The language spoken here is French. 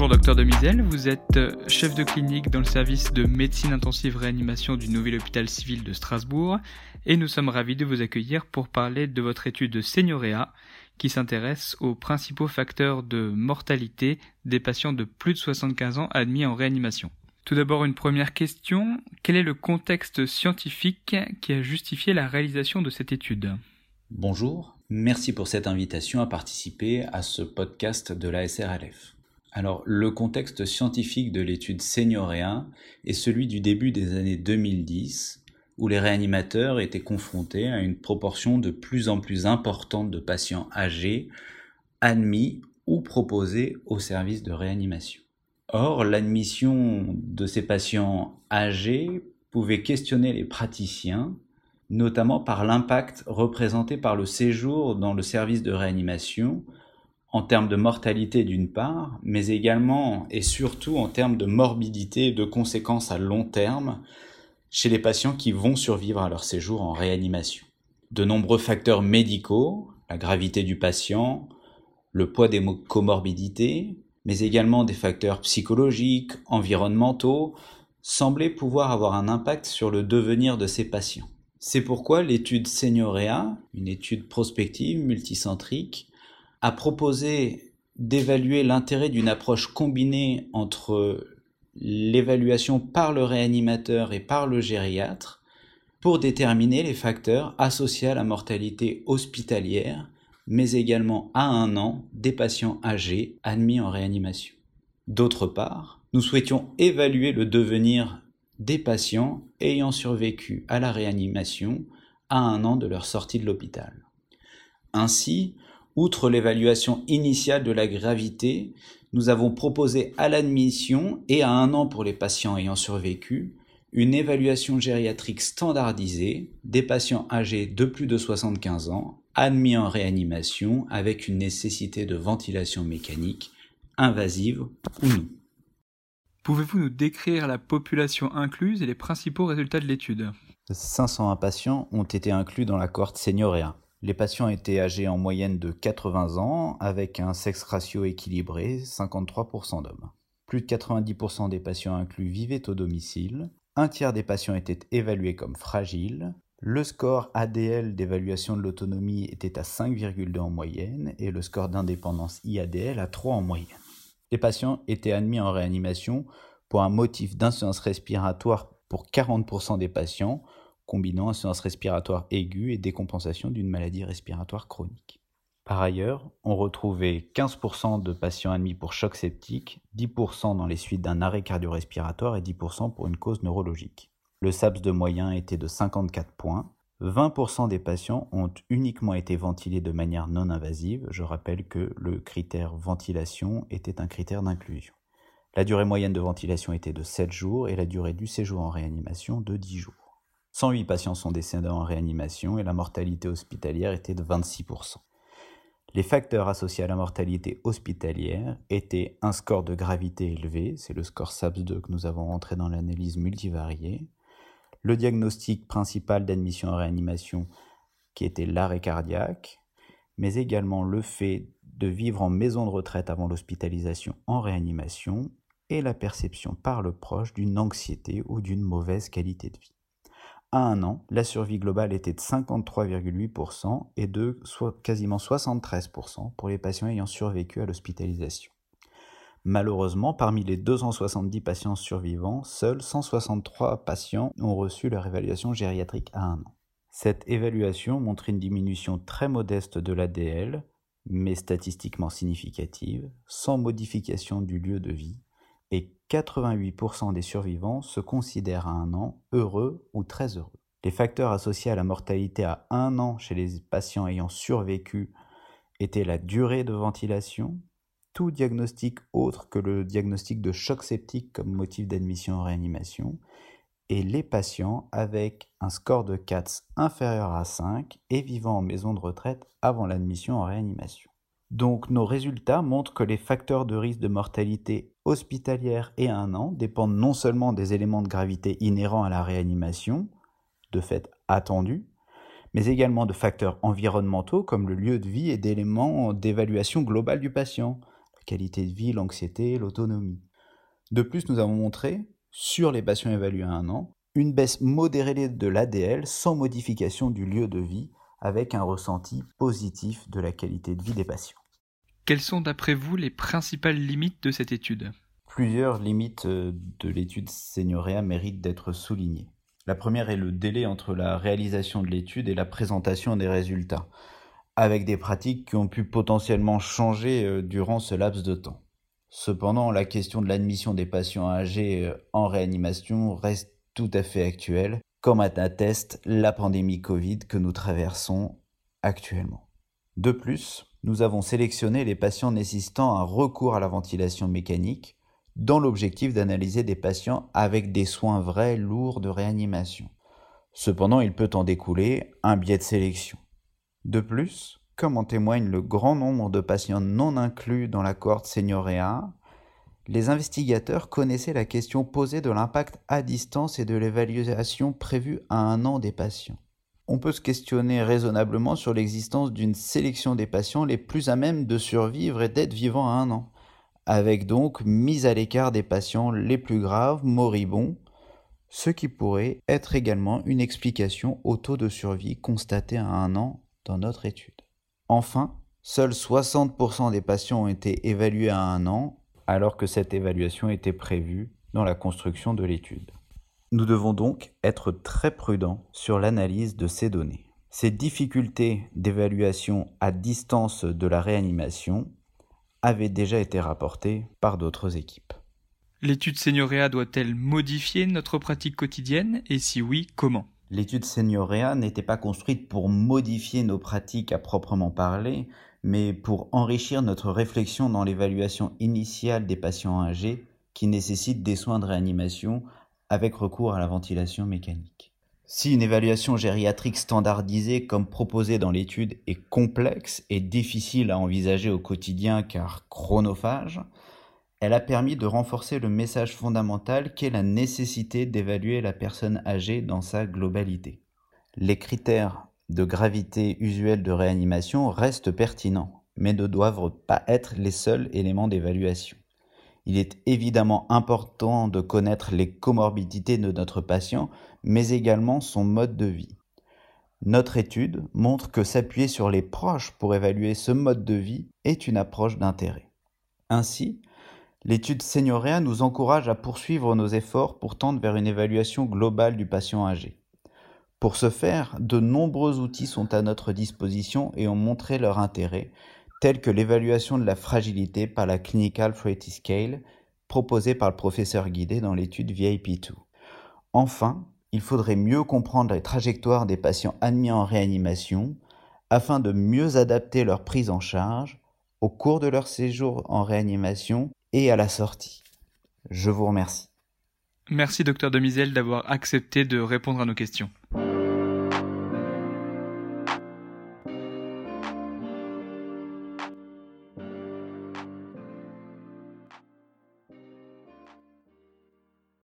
Bonjour docteur Demizel, vous êtes euh, chef de clinique dans le service de médecine intensive réanimation du nouvel hôpital civil de Strasbourg. Et nous sommes ravis de vous accueillir pour parler de votre étude Seniorea qui s'intéresse aux principaux facteurs de mortalité des patients de plus de 75 ans admis en réanimation. Tout d'abord une première question, quel est le contexte scientifique qui a justifié la réalisation de cette étude? Bonjour, merci pour cette invitation à participer à ce podcast de la SRLF. Alors, le contexte scientifique de l'étude Seniorea est celui du début des années 2010, où les réanimateurs étaient confrontés à une proportion de plus en plus importante de patients âgés admis ou proposés au service de réanimation. Or, l'admission de ces patients âgés pouvait questionner les praticiens, notamment par l'impact représenté par le séjour dans le service de réanimation en termes de mortalité d'une part, mais également et surtout en termes de morbidité et de conséquences à long terme chez les patients qui vont survivre à leur séjour en réanimation. De nombreux facteurs médicaux, la gravité du patient, le poids des comorbidités, mais également des facteurs psychologiques, environnementaux, semblaient pouvoir avoir un impact sur le devenir de ces patients. C'est pourquoi l'étude Seniorea, une étude prospective multicentrique, a proposé d'évaluer l'intérêt d'une approche combinée entre l'évaluation par le réanimateur et par le gériatre pour déterminer les facteurs associés à la mortalité hospitalière, mais également à un an des patients âgés admis en réanimation. D'autre part, nous souhaitions évaluer le devenir des patients ayant survécu à la réanimation à un an de leur sortie de l'hôpital. Ainsi, Outre l'évaluation initiale de la gravité, nous avons proposé à l'admission et à un an pour les patients ayant survécu une évaluation gériatrique standardisée des patients âgés de plus de 75 ans admis en réanimation avec une nécessité de ventilation mécanique invasive ou non. Pouvez-vous nous décrire la population incluse et les principaux résultats de l'étude? 501 patients ont été inclus dans la cohorte Seniorea. Les patients étaient âgés en moyenne de 80 ans, avec un sexe ratio équilibré, 53% d'hommes. Plus de 90% des patients inclus vivaient au domicile, un tiers des patients étaient évalués comme fragiles, le score ADL d'évaluation de l'autonomie était à 5,2 en moyenne et le score d'indépendance IADL à 3 en moyenne. Les patients étaient admis en réanimation pour un motif d'insuffisance respiratoire pour 40% des patients, combinant insuffisance respiratoire aiguë et décompensation d'une maladie respiratoire chronique. Par ailleurs, on retrouvait 15% de patients admis pour choc septique, 10% dans les suites d'un arrêt cardio-respiratoire et 10% pour une cause neurologique. Le SAPS de moyen était de 54 points. 20% des patients ont uniquement été ventilés de manière non invasive. Je rappelle que le critère ventilation était un critère d'inclusion. La durée moyenne de ventilation était de 7 jours et la durée du séjour en réanimation de 10 jours. 108 patients sont décédés en réanimation et la mortalité hospitalière était de 26%. Les facteurs associés à la mortalité hospitalière étaient un score de gravité élevé, c'est le score SAPS2 que nous avons rentré dans l'analyse multivariée, le diagnostic principal d'admission en réanimation qui était l'arrêt cardiaque, mais également le fait de vivre en maison de retraite avant l'hospitalisation en réanimation et la perception par le proche d'une anxiété ou d'une mauvaise qualité de vie. À un an, la survie globale était de 53,8% et de quasiment 73% pour les patients ayant survécu à l'hospitalisation. Malheureusement, parmi les 270 patients survivants, seuls 163 patients ont reçu leur évaluation gériatrique à un an. Cette évaluation montre une diminution très modeste de l'ADL, mais statistiquement significative, sans modification du lieu de vie, 88% des survivants se considèrent à un an heureux ou très heureux. Les facteurs associés à la mortalité à un an chez les patients ayant survécu étaient la durée de ventilation, tout diagnostic autre que le diagnostic de choc septique comme motif d'admission en réanimation, et les patients avec un score de CATS inférieur à 5 et vivant en maison de retraite avant l'admission en réanimation. Donc nos résultats montrent que les facteurs de risque de mortalité hospitalière et un an dépendent non seulement des éléments de gravité inhérents à la réanimation, de fait attendus, mais également de facteurs environnementaux comme le lieu de vie et d'éléments d'évaluation globale du patient, la qualité de vie, l'anxiété, l'autonomie. De plus, nous avons montré, sur les patients évalués à un an, une baisse modérée de l'ADL sans modification du lieu de vie, avec un ressenti positif de la qualité de vie des patients. Quelles sont d'après vous les principales limites de cette étude? Plusieurs limites euh, de l'étude Seniorea méritent d'être soulignées. La première est le délai entre la réalisation de l'étude et la présentation des résultats, avec des pratiques qui ont pu potentiellement changer euh, durant ce laps de temps. Cependant, la question de l'admission des patients âgés euh, en réanimation reste tout à fait actuelle, comme atteste la pandémie Covid que nous traversons actuellement. De plus, nous avons sélectionné les patients nécessitant un recours à la ventilation mécanique dans l'objectif d'analyser des patients avec des soins vrais lourds de réanimation. Cependant, il peut en découler un biais de sélection. De plus, comme en témoigne le grand nombre de patients non inclus dans la cohorte Seniorea, les investigateurs connaissaient la question posée de l'impact à distance et de l'évaluation prévue à un an des patients. On peut se questionner raisonnablement sur l'existence d'une sélection des patients les plus à même de survivre et d'être vivants à un an, avec donc mise à l'écart des patients les plus graves, moribonds, ce qui pourrait être également une explication au taux de survie constaté à un an dans notre étude. Enfin, seuls 60% des patients ont été évalués à un an, alors que cette évaluation était prévue dans la construction de l'étude. Nous devons donc être très prudents sur l'analyse de ces données. Ces difficultés d'évaluation à distance de la réanimation avaient déjà été rapportées par d'autres équipes. L'étude Seniorea doit-elle modifier notre pratique quotidienne et si oui, comment? L'étude Seniorea n'était pas construite pour modifier nos pratiques à proprement parler, mais pour enrichir notre réflexion dans l'évaluation initiale des patients âgés qui nécessitent des soins de réanimation avec recours à la ventilation mécanique. Si une évaluation gériatrique standardisée comme proposée dans l'étude est complexe et difficile à envisager au quotidien car chronophage, elle a permis de renforcer le message fondamental qu'est la nécessité d'évaluer la personne âgée dans sa globalité. Les critères de gravité usuels de réanimation restent pertinents, mais ne doivent pas être les seuls éléments d'évaluation. Il est évidemment important de connaître les comorbidités de notre patient, mais également son mode de vie. Notre étude montre que s'appuyer sur les proches pour évaluer ce mode de vie est une approche d'intérêt. Ainsi, L'étude Seniorea nous encourage à poursuivre nos efforts pour tendre vers une évaluation globale du patient âgé. Pour ce faire, de nombreux outils sont à notre disposition et ont montré leur intérêt, tels que l'évaluation de la fragilité par la Clinical Frailty Scale proposée par le professeur Guidé dans l'étude VIP2. Enfin, il faudrait mieux comprendre les trajectoires des patients admis en réanimation afin de mieux adapter leur prise en charge au cours de leur séjour en réanimation et à la sortie. Je vous remercie. Merci docteur Demisel d'avoir accepté de répondre à nos questions.